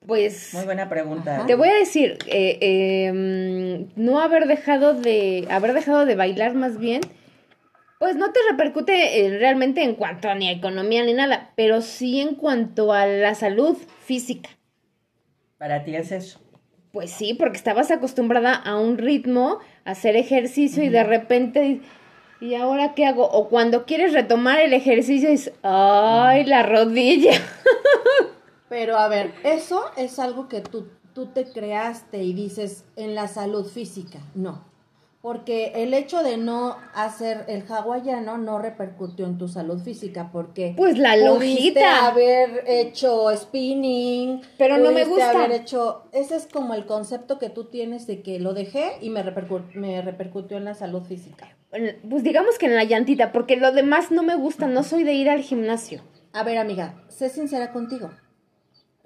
pues, muy buena pregunta te voy a decir, eh, eh, mm, no haber dejado de, haber dejado de bailar más bien, pues no te repercute eh, realmente en cuanto a ni a economía ni nada, pero sí en cuanto a la salud física. para ti es eso Pues sí, porque estabas acostumbrada a un ritmo, a hacer ejercicio y de repente, ¿y ahora qué hago? O cuando quieres retomar el ejercicio dices, ¡ay, la rodilla! Pero a ver, eso es algo que tú, tú te creaste y dices en la salud física. No. Porque el hecho de no hacer el hawaiano no repercutió en tu salud física porque Pues la lonjita. haber hecho spinning, Pero no me gusta. haber hecho, ese es como el concepto que tú tienes de que lo dejé y me, repercu- me repercutió en la salud física. Pues digamos que en la llantita, porque lo demás no me gusta, no soy de ir al gimnasio. A ver, amiga, sé sincera contigo.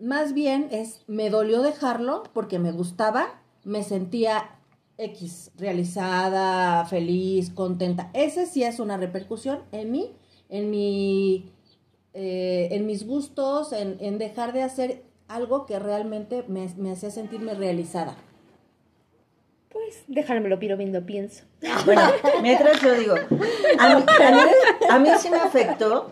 Más bien es, me dolió dejarlo porque me gustaba, me sentía X, realizada, feliz, contenta. Ese sí es una repercusión en mí, en mi eh, en mis gustos, en, en dejar de hacer algo que realmente me, me hacía sentirme realizada. Pues déjame lo piro viendo pienso. Bueno, mientras yo digo, a mí, a sí me afectó,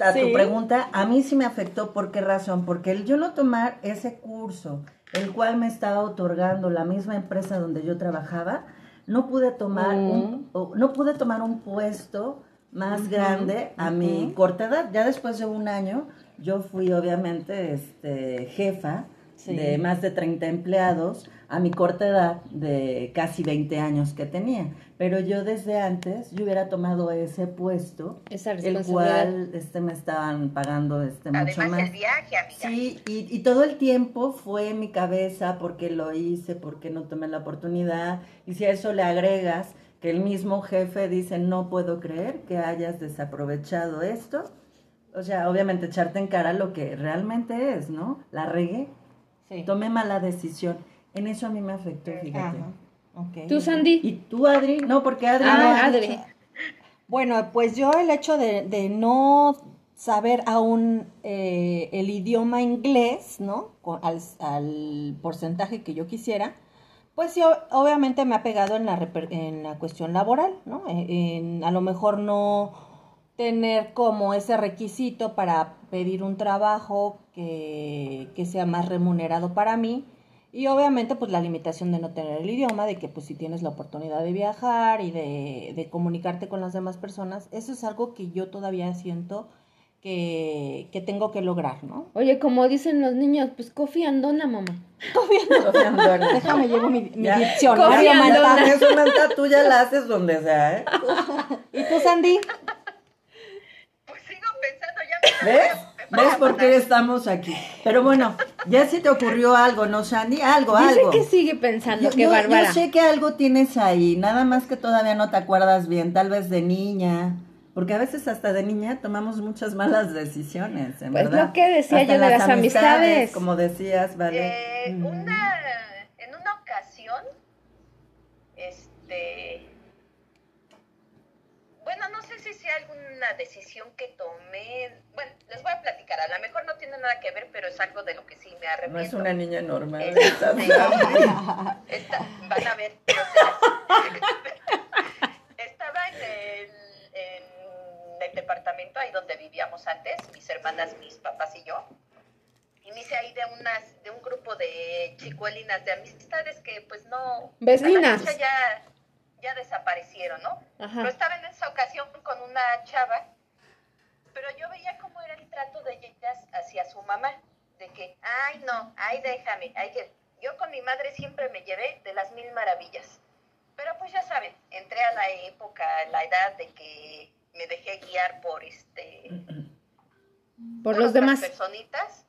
a tu Sí. pregunta, a mí sí me afectó, ¿por qué razón? Porque el yo no tomar ese curso, el cual me estaba otorgando la misma empresa donde yo trabajaba, no pude tomar un, o- no pude tomar un puesto más grande a mi corta edad. Ya después de un año, yo fui obviamente este, jefa Sí. de más de 30 empleados a mi corta edad de casi 20 años que tenía. Pero yo desde antes, yo hubiera tomado ese puesto, Esa el cual este, me estaban pagando este, mucho Además, más. el viaje, amiga. Sí, y, y todo el tiempo fue en mi cabeza porque lo hice, porque no tomé la oportunidad. Y si a eso le agregas que el mismo jefe dice, no puedo creer que hayas desaprovechado esto, o sea, obviamente echarte en cara lo que realmente es, ¿no? La regué, Sí. tomé mala decisión. En eso a mí me afectó, fíjate. ¿Tú, Sandy? ¿Y tú, Adri? No, porque Adri no Ah, ha Adri. Bueno, pues yo el hecho de, de no saber aún eh, el idioma inglés, ¿no? Al, al porcentaje que yo quisiera, pues sí, obviamente me ha pegado en la, reper- en la cuestión laboral, ¿no? En, en a lo mejor no tener como ese requisito para pedir un trabajo que, que sea más remunerado para mí. Y obviamente pues la limitación de no tener el idioma, de que pues si tienes la oportunidad de viajar y de, de comunicarte con las demás personas, eso es algo que yo todavía siento que, que tengo que lograr, ¿no? Oye, como dicen los niños, pues Kofi Andona, mamá. Sofía Andona. Déjame llevo mi, mi diccionario. Con eso, Manta, tú ya la haces donde sea, ¿eh? ¿Y tú, Sandy? Pues sigo pensando, ya me ¿Ves? ¿Ves por qué estamos aquí? Pero bueno, ya se te ocurrió algo, ¿no, Sandy? Algo, Dice algo. que sigue pensando, Yo, que bárbara. yo sé que algo tienes ahí, nada más que todavía no te acuerdas bien, tal vez de niña, porque a veces hasta de niña tomamos muchas malas decisiones, en Pues verdad. lo que decía Hasta yo de en las amistades. Como decías, vale. Eh, una, en una ocasión, este, sé si alguna decisión que tomé, bueno, les voy a platicar, a lo mejor no tiene nada que ver, pero es algo de lo que sí me no arrepiento. es una niña normal. Este, ¿estás? esta- van a ver. o sea, estaba en el, en el departamento ahí donde vivíamos antes, mis hermanas, mis papás y yo. Y me hice ahí de unas, de un grupo de chicuelinas de amistades que pues no. Vecinas. ya, ya desaparecieron, ¿no? Ajá. Pero estaba en esa ocasión con una chava, pero yo veía cómo era el trato de ellas hacia su mamá, de que, ay no, ay déjame, ay que... Yo con mi madre siempre me llevé de las mil maravillas. Pero pues ya saben, entré a la época, la edad de que me dejé guiar por este Por por los demás. personitas.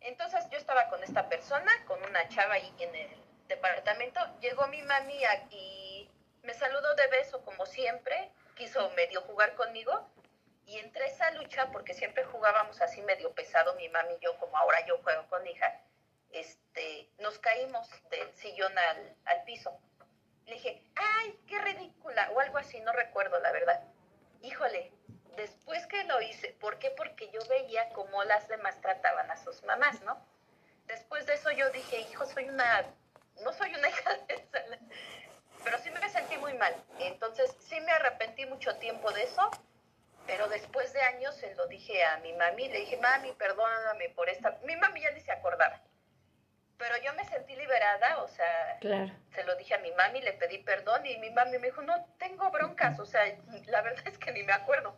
Entonces yo estaba con esta persona, con una chava ahí en el departamento. Llegó mi mami a- y me saludó de beso como siempre. Quiso medio jugar conmigo. Y entre esa lucha, porque siempre jugábamos así medio pesado, mi mami y yo, como ahora yo juego con mi hija, este, nos caímos del sillón al, al piso. Le dije, ay, qué ridícula, o algo así, no recuerdo la verdad. Híjole, después que lo hice, ¿por qué? Porque yo veía cómo las demás trataban a sus mamás, ¿no? Después de eso yo dije, hijo, soy una, no soy una hija de pero sí me sentí muy mal. Entonces sí me arrepentí mucho tiempo de eso, pero después de años se lo dije a mi mami, le dije, mami, perdóname por esta, mi mami ya ni se acordaba. Pero yo me sentí liberada, o sea, Claro. se lo dije a mi mami, le pedí perdón y mi mami me dijo, no tengo broncas, o sea, la verdad es que ni me acuerdo.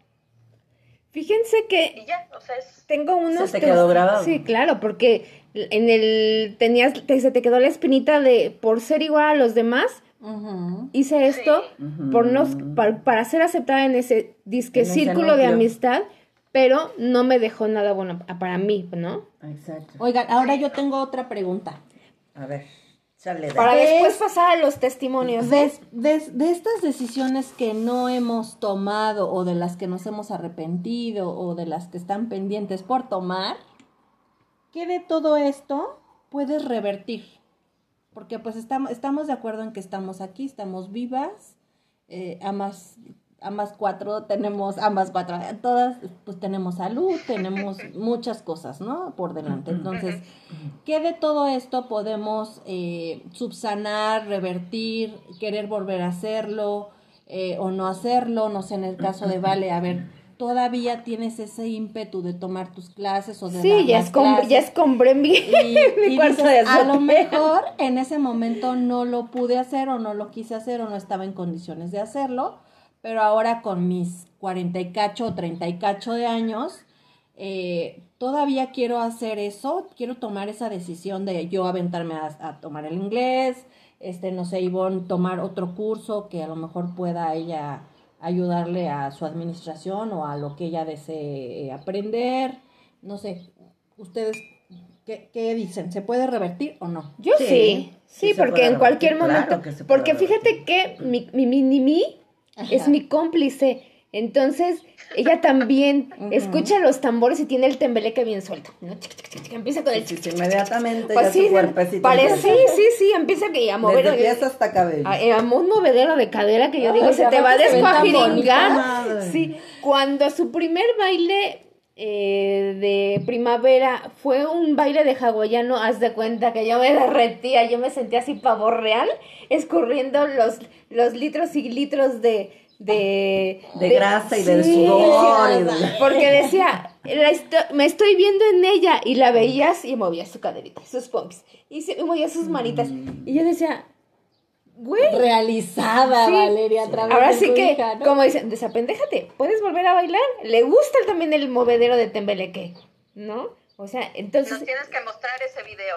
Fíjense que Y ya, o sea, es... tengo unos... te quedó grabado. Sí, claro, porque en el... Tenías, te- se te quedó la espinita de por ser igual a los demás, Hice esto por no, para, para ser aceptada en ese disque En ese círculo de amistad, pero no me dejó nada bueno para mí, ¿no? Exacto. Oigan, ahora yo tengo otra pregunta. A ver, sale de Para ¿Qué después es? pasar a los testimonios. De, de- de estas decisiones que no hemos tomado o de las que nos hemos arrepentido o de las que están pendientes por tomar, ¿qué de todo esto puedes revertir? Porque pues estamos, estamos de acuerdo en que estamos aquí, estamos vivas, eh, amas ambas cuatro tenemos, ambas cuatro, todas, pues tenemos salud, tenemos muchas cosas, ¿no? Por delante. Entonces, ¿qué de todo esto podemos eh, subsanar, revertir, querer volver a hacerlo eh, o no hacerlo? No sé, en el caso de Vale, a ver, todavía tienes ese ímpetu de tomar tus clases o de dar Sí, ya las es, con, clases? ya es compré mi, y, mi cuarto dices, de a lo azotea". mejor en ese momento no lo pude hacer o no lo quise hacer o no estaba en condiciones de hacerlo, pero ahora con mis 40 y cacho o 30 y cacho de años, eh, todavía quiero hacer eso, quiero tomar esa decisión de yo aventarme a, a tomar el inglés, este, no sé, Ivonne, tomar otro curso que a lo mejor pueda ella ayudarle a su administración o a lo que ella desee eh, aprender. No sé, ustedes, ¿qué, qué dicen? ¿Se puede revertir o no? Yo sí, Sí, sí, sí se porque en cualquier claro momento, porque fíjate que mi, mi mini mí es Ajá. mi cómplice, entonces ella también escucha los tambores y tiene el tembeleque bien suelto, ¿no? Chic, chic, chic, chic, empieza con el inmediatamente pues ya sí, su parece, sí, sí, sí, empieza que a mover Desde pies hasta cabello. a, a un movedero de cadera que yo digo, Ay, se te va a descuajiringar. Sí, cuando su primer baile eh, de primavera fue un baile de hawaiano, haz de cuenta que yo me derretía, yo me sentía así pavor real, escurriendo los, los litros y litros de... De, De grasa y del Sí, sudor y sí, de- Porque decía, la esto- me estoy viendo en ella y la veías y movía su caderita, sus pompis, y se y movía sus manitas. Y yo decía, güey, Realizada, Sí. Valeria, a través Ahora de sí tu que, hija, ¿no? como dicen, desapendéjate, puedes volver a bailar. Le gusta también el movedero de Tembeleque, ¿no? O sea, Nos entonces, tienes que mostrar ese video.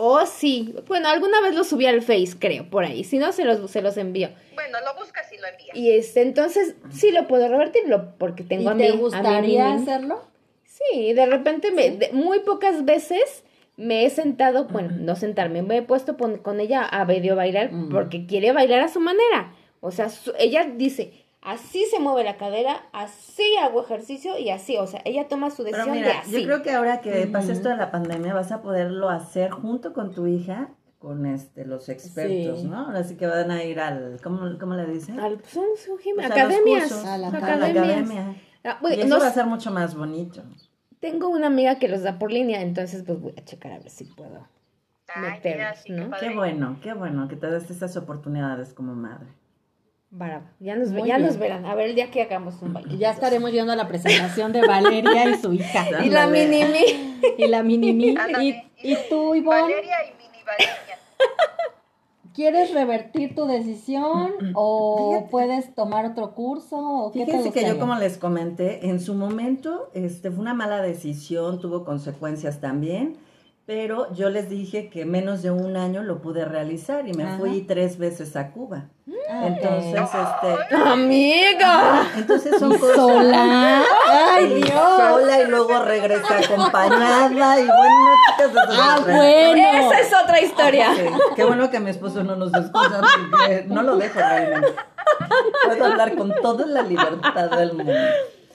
Oh sí, bueno, alguna vez lo subí al Face, creo, por ahí, si no, se los, se los envío. Bueno, lo buscas y lo envías. Y este, entonces, sí lo puedo revertirlo, porque tengo ¿Y a mi, te a gustaría mini. hacerlo? Sí, de repente, me, de- muy pocas veces me he sentado, bueno, no sentarme, me he puesto pon- con ella a video bailar porque quiere bailar a su manera. O sea, su- ella dice, así se mueve la cadera, así hago ejercicio y así. O sea, ella toma su Pero decisión de así. yo creo que ahora que pase esto de la pandemia vas a poderlo hacer junto con tu hija, con este los expertos, Sí. ¿no? Ahora sí que van a ir al, ¿cómo, cómo le dicen? Al- Pues a los academias. A la a la academias. academia. Ah, Y eso va a ser mucho más bonito. Tengo una amiga que los da por línea, entonces pues voy a checar a ver si puedo. Ay, meterlos, mira, sí, ¿no? qué bueno, qué bueno que te des estas oportunidades como madre. Ya nos, Muy ya bien. nos verán. A ver el día que hagamos un baile. Ya estaremos yendo a la presentación de Valeria y su hija. Y la mini mi. Y la mini mi. ¿Y, y tú, Ivonne, Valeria y Mini Valeria. quieres revertir tu decisión o Fíjate. puedes tomar otro curso? ¿O qué te Fíjense que yo como les comenté, en su momento este, fue una mala decisión, tuvo consecuencias también, pero yo les dije que menos de un año lo pude realizar y me Ajá. fui tres veces a Cuba. Ah, Entonces, este, Amiga. entonces son cosas... ¿Sola? ¡Ay, Dios! Sola y luego regresa acompañada y bueno, chicas, ¡Ah, otra- bueno! Esa es otra historia. Sí, Qué bueno que mi esposo no nos escucha porque no lo dejo realmente. Puedo hablar con toda la libertad del mundo.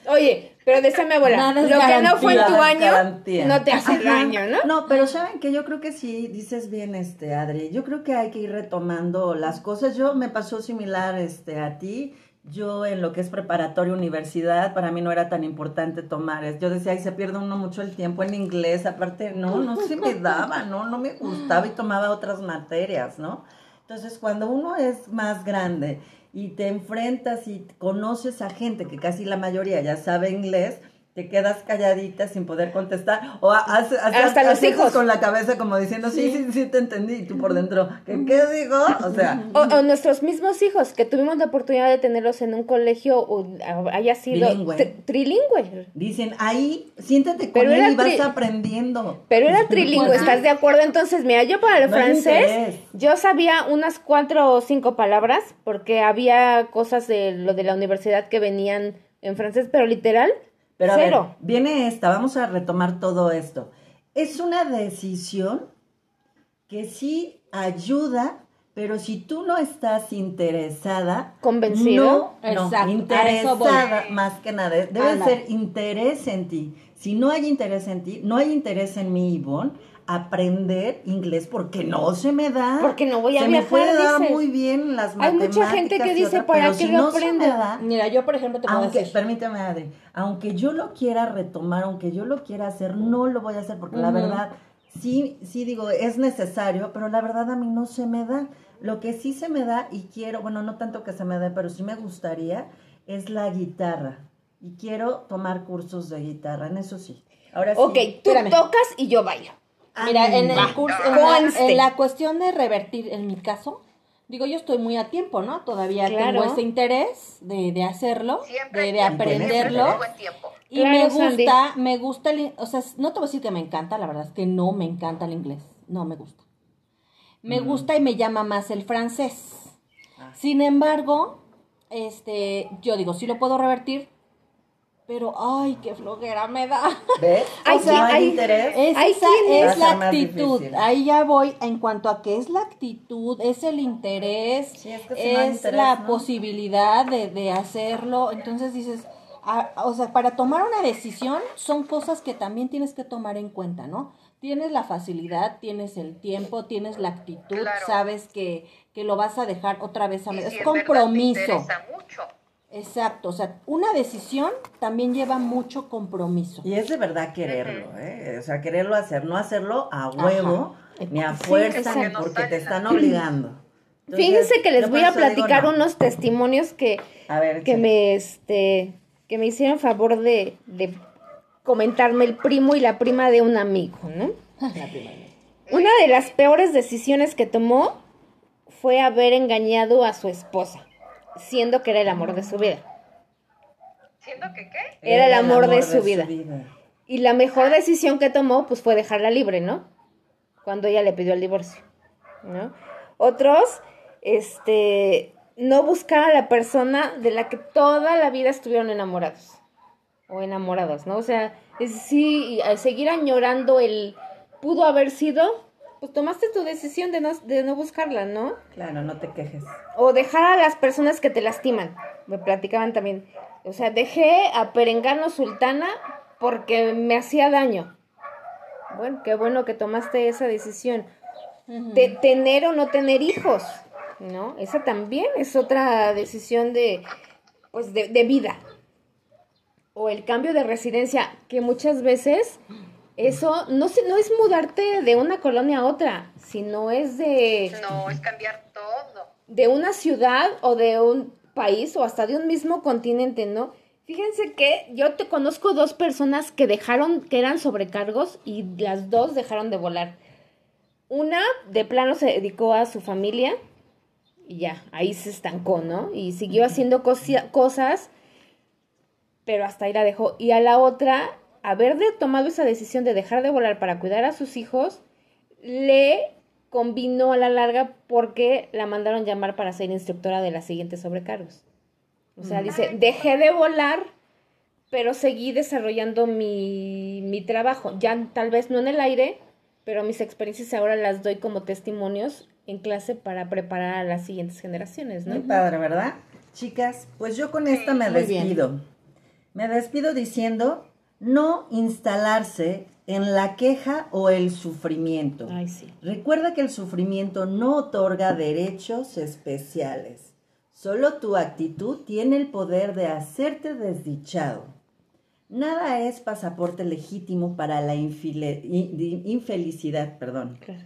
Oye, pero decía mi abuela, Nada lo que no fue en tu año, garantía. no te hace Ajá. daño, ¿no? No, pero saben que yo creo que sí, dices bien, este, Adri, yo creo que hay que ir retomando las cosas. Yo me pasó similar, este, a ti. Yo en lo que es preparatoria, universidad, para mí no era tan importante tomar. Yo decía, ay, se pierde uno mucho el tiempo en inglés. Aparte, no, no se me daba, no, no me gustaba y tomaba otras materias, ¿no? Entonces, cuando uno es más grande y te enfrentas y conoces a gente que casi la mayoría ya sabe inglés, te quedas calladita sin poder contestar o ha- hace- hace- Hasta los haces hijos. con la cabeza como diciendo, sí, sí, sí, te entendí, y tú por dentro, ¿qué, qué digo? O sea, O, o nuestros mismos hijos, que tuvimos la oportunidad de tenerlos en un colegio o haya sido Bilingüe. tri- trilingüe. dicen, ahí, siéntate con Pero él y vas aprendiendo. Pero era trilingüe, ¿estás de acuerdo? Entonces, mira, yo para el No francés, yo sabía unas cuatro o cinco palabras, porque había cosas de lo de la universidad que venían en francés, pero literal, Pero a cero. ver, viene esta, vamos a retomar todo esto. Es una decisión que sí ayuda, pero si tú no estás interesada, Convencido. no, no, Exacto, interesada más que nada, debe ser interés en ti. Si no hay interés en ti, no hay interés en mí, Ivonne, aprender inglés porque no se me da. Porque no voy a se viajar, me puede dar dices. muy bien las Hay matemáticas. mucha gente que dice, otra, ¿para pero qué si lo no se me aprendo? da, Mira, yo por ejemplo te puedo aunque, decir. permíteme, Adri, aunque yo lo quiera retomar, aunque yo lo quiera hacer, no lo voy a hacer porque la verdad, sí, sí digo, es necesario, pero la verdad a mí no se me da. Lo que sí se me da y quiero, bueno, no tanto que se me dé, pero sí me gustaría, es la guitarra. Y quiero tomar cursos de guitarra, en eso sí. Ahora sí. Ok, tú espérame. tocas y yo bailo. Mira, en el curso, en la, Conste. en la cuestión de revertir, en mi caso, digo, yo estoy muy a tiempo, ¿no? Todavía Claro. tengo ese interés de, de hacerlo, Siempre de, de tiempo, aprenderlo. tiempo. Y Claro, me Sandy. gusta, me gusta el, o sea, no te voy a decir que me encanta, la verdad es que no me encanta el inglés, no me gusta. Me gusta y me llama más el francés. Sin embargo, este, yo digo, sí lo puedo revertir, pero ay, qué flojera me da. ¿Ves? Ay, O sea, hay ay, interés. Es, Ahí esa a es la actitud. Ahí ya voy en cuanto a qué es la actitud, es el interés, Sí, es que si no hay es interés, la ¿no? posibilidad de, de hacerlo. Entonces dices, ah, o sea, para tomar una decisión son cosas que también tienes que tomar en cuenta, ¿no? Tienes la facilidad, tienes el tiempo, tienes la actitud, Claro. sabes que, que lo vas a dejar otra vez a Y si Es te compromiso. interesa mucho. Exacto, o sea, una decisión también lleva mucho compromiso. Y es de verdad quererlo, ¿eh? O sea, quererlo hacer, no hacerlo a huevo, ni a fuerza, ni porque te están obligando. Entonces, Fíjense que les voy a digo platicar no. unos testimonios que, A ver, que me este que me hicieron favor de, de comentarme el primo y la prima de un amigo, ¿no? Una de las peores decisiones que tomó fue haber engañado a su esposa, siendo que era el amor de su vida. ¿Siendo que qué? Era el amor de su vida. Y la mejor decisión que tomó, pues fue dejarla libre, ¿no? Cuando ella le pidió el divorcio, ¿no? Otros, este, no buscar a la persona de la que toda la vida estuvieron enamorados o enamorados, ¿no? O sea, es sí, seguir añorando el pudo haber sido, pues tomaste tu decisión de no, de no buscarla, ¿no? Claro, no te quejes. O dejar a las personas que te lastiman. Me platicaban también. O sea, dejé a Perengano Sultana porque me hacía daño. Bueno, qué bueno que tomaste esa decisión. De tener o no tener hijos, ¿no? Esa también es otra decisión de, pues, de, de vida. O el cambio de residencia, que muchas veces eso no, se, no es mudarte de una colonia a otra, sino es de No, es cambiar todo. de una ciudad o de un país o hasta de un mismo continente, ¿no? Fíjense que yo te conozco dos personas que dejaron, que eran sobrecargos y las dos dejaron de volar. Una de plano se dedicó a su familia y ya, ahí se estancó, ¿no? Y siguió haciendo cosi- cosas, pero hasta ahí la dejó. Y a la otra, haber tomado esa decisión de dejar de volar para cuidar a sus hijos, le combinó a la larga porque la mandaron llamar para ser instructora de las siguientes sobrecargos. O sea, dice, dejé de volar, pero seguí desarrollando mi, mi trabajo. Ya tal vez no en el aire, pero mis experiencias ahora las doy como testimonios en clase para preparar a las siguientes generaciones, Muy ¿no? padre, ¿verdad? Chicas, pues yo con esta me muy bien. despido. Me despido diciendo no instalarse en la queja o el sufrimiento. Ay, sí. Recuerda que el sufrimiento no otorga derechos especiales. Solo tu actitud tiene el poder de hacerte desdichado. Nada es pasaporte legítimo para la infile- in- infelicidad, perdón. Claro.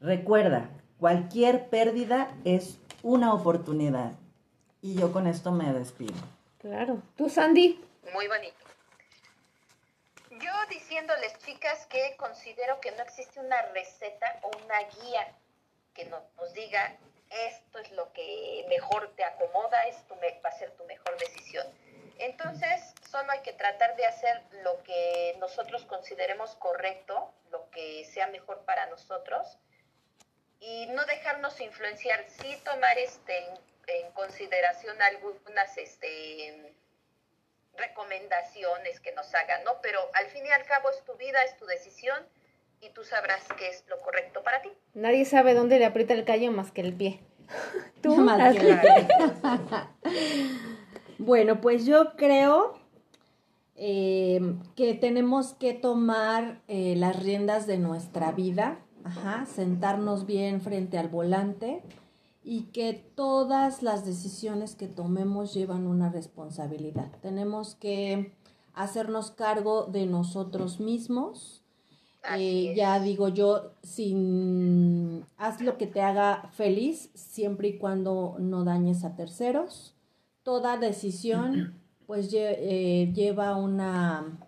Recuerda, cualquier pérdida es una oportunidad. Y yo con esto me despido. Claro. ¿Tú, Sandy? Muy bonito. Yo diciéndoles, chicas, que considero que no existe una receta o una guía que no- nos diga esto es lo que mejor te acomoda, esto va a ser tu mejor decisión. Entonces, solo hay que tratar de hacer lo que nosotros consideremos correcto, lo que sea mejor para nosotros y no dejarnos influenciar, sí tomar este en, en consideración algunas este recomendaciones que nos hagan, ¿no? Pero al fin y al cabo es tu vida, es tu decisión y tú sabrás qué es lo correcto para ti. Nadie sabe dónde le aprieta el callo más que el pie. ¿Tú? Más que. Bueno, pues yo creo eh, que tenemos que tomar eh, las riendas de nuestra vida, ajá, sentarnos bien frente al volante y que todas las decisiones que tomemos llevan una responsabilidad. Tenemos que hacernos cargo de nosotros mismos. Eh, ya digo yo, sin haz lo que te haga feliz, siempre y cuando no dañes a terceros. Toda decisión, pues eh, lleva una,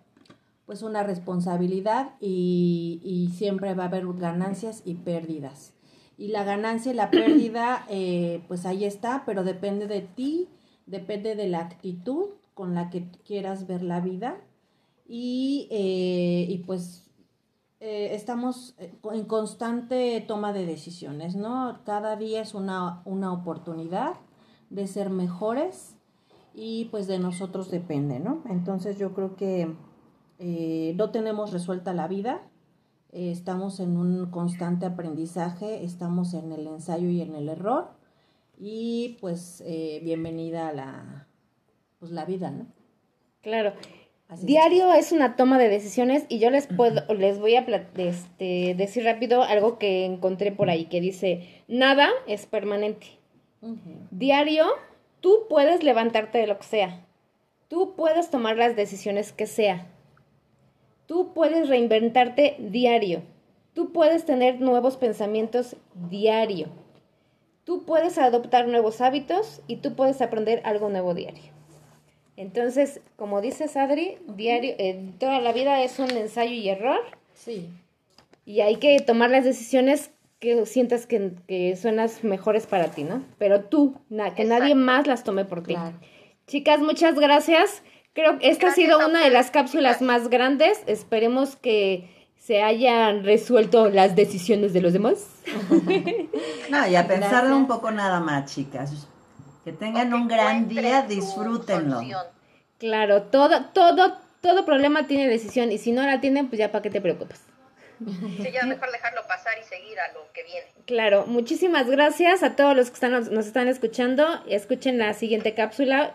pues una responsabilidad y, y siempre va a haber ganancias y pérdidas. Y la ganancia y la pérdida, eh, pues ahí está, pero depende de ti, depende de la actitud con la que quieras ver la vida. Y, eh, y pues eh, estamos eh, en constante toma de decisiones, ¿no? Cada día es una, una oportunidad de ser mejores y pues de nosotros depende, ¿no? Entonces yo creo que eh, no tenemos resuelta la vida, eh, estamos en un constante aprendizaje, estamos en el ensayo y en el error y pues eh, bienvenida a la, pues, la vida, ¿no? Claro. Así. Diario es una toma de decisiones y yo les puedo, les voy a este, decir rápido algo que encontré por ahí que dice, nada es permanente. Diario, tú puedes levantarte de lo que sea. Tú puedes tomar las decisiones que sea. Tú puedes reinventarte diario. Tú puedes tener nuevos pensamientos diario. Tú puedes adoptar nuevos hábitos y tú puedes aprender algo nuevo diario. Entonces, como dices Adri, diario, eh, toda la vida es un ensayo y error Sí. y hay que tomar las decisiones que sientas que, que son las mejores para ti, ¿no? Pero tú, na- que nadie más las tome por ti. Claro. Chicas, muchas gracias. Creo que esta ha sido una de las cápsulas más grandes. Esperemos que se hayan resuelto las decisiones de los demás. No, y a pensarlo Gracias. un poco nada más, chicas. Que tengan un gran día, disfrútenlo. solución. Claro, todo, todo, todo problema tiene decisión y si no la tienen, pues ya para qué te preocupas. Sí, ya mejor dejarlo pasar y seguir a lo que viene. Claro, muchísimas gracias a todos los que están, nos están escuchando. Escuchen la siguiente cápsula.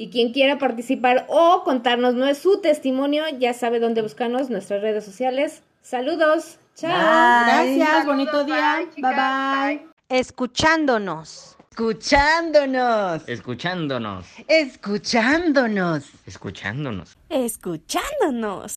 Y quien quiera participar o contarnos no es su testimonio, ya sabe dónde buscarnos, nuestras redes sociales. Saludos. Chao. Bye. Gracias, Saludos, bonito día. bye, bye. bye. Escuchándonos. Escuchándonos. Escuchándonos. Escuchándonos. Escuchándonos. Escuchándonos.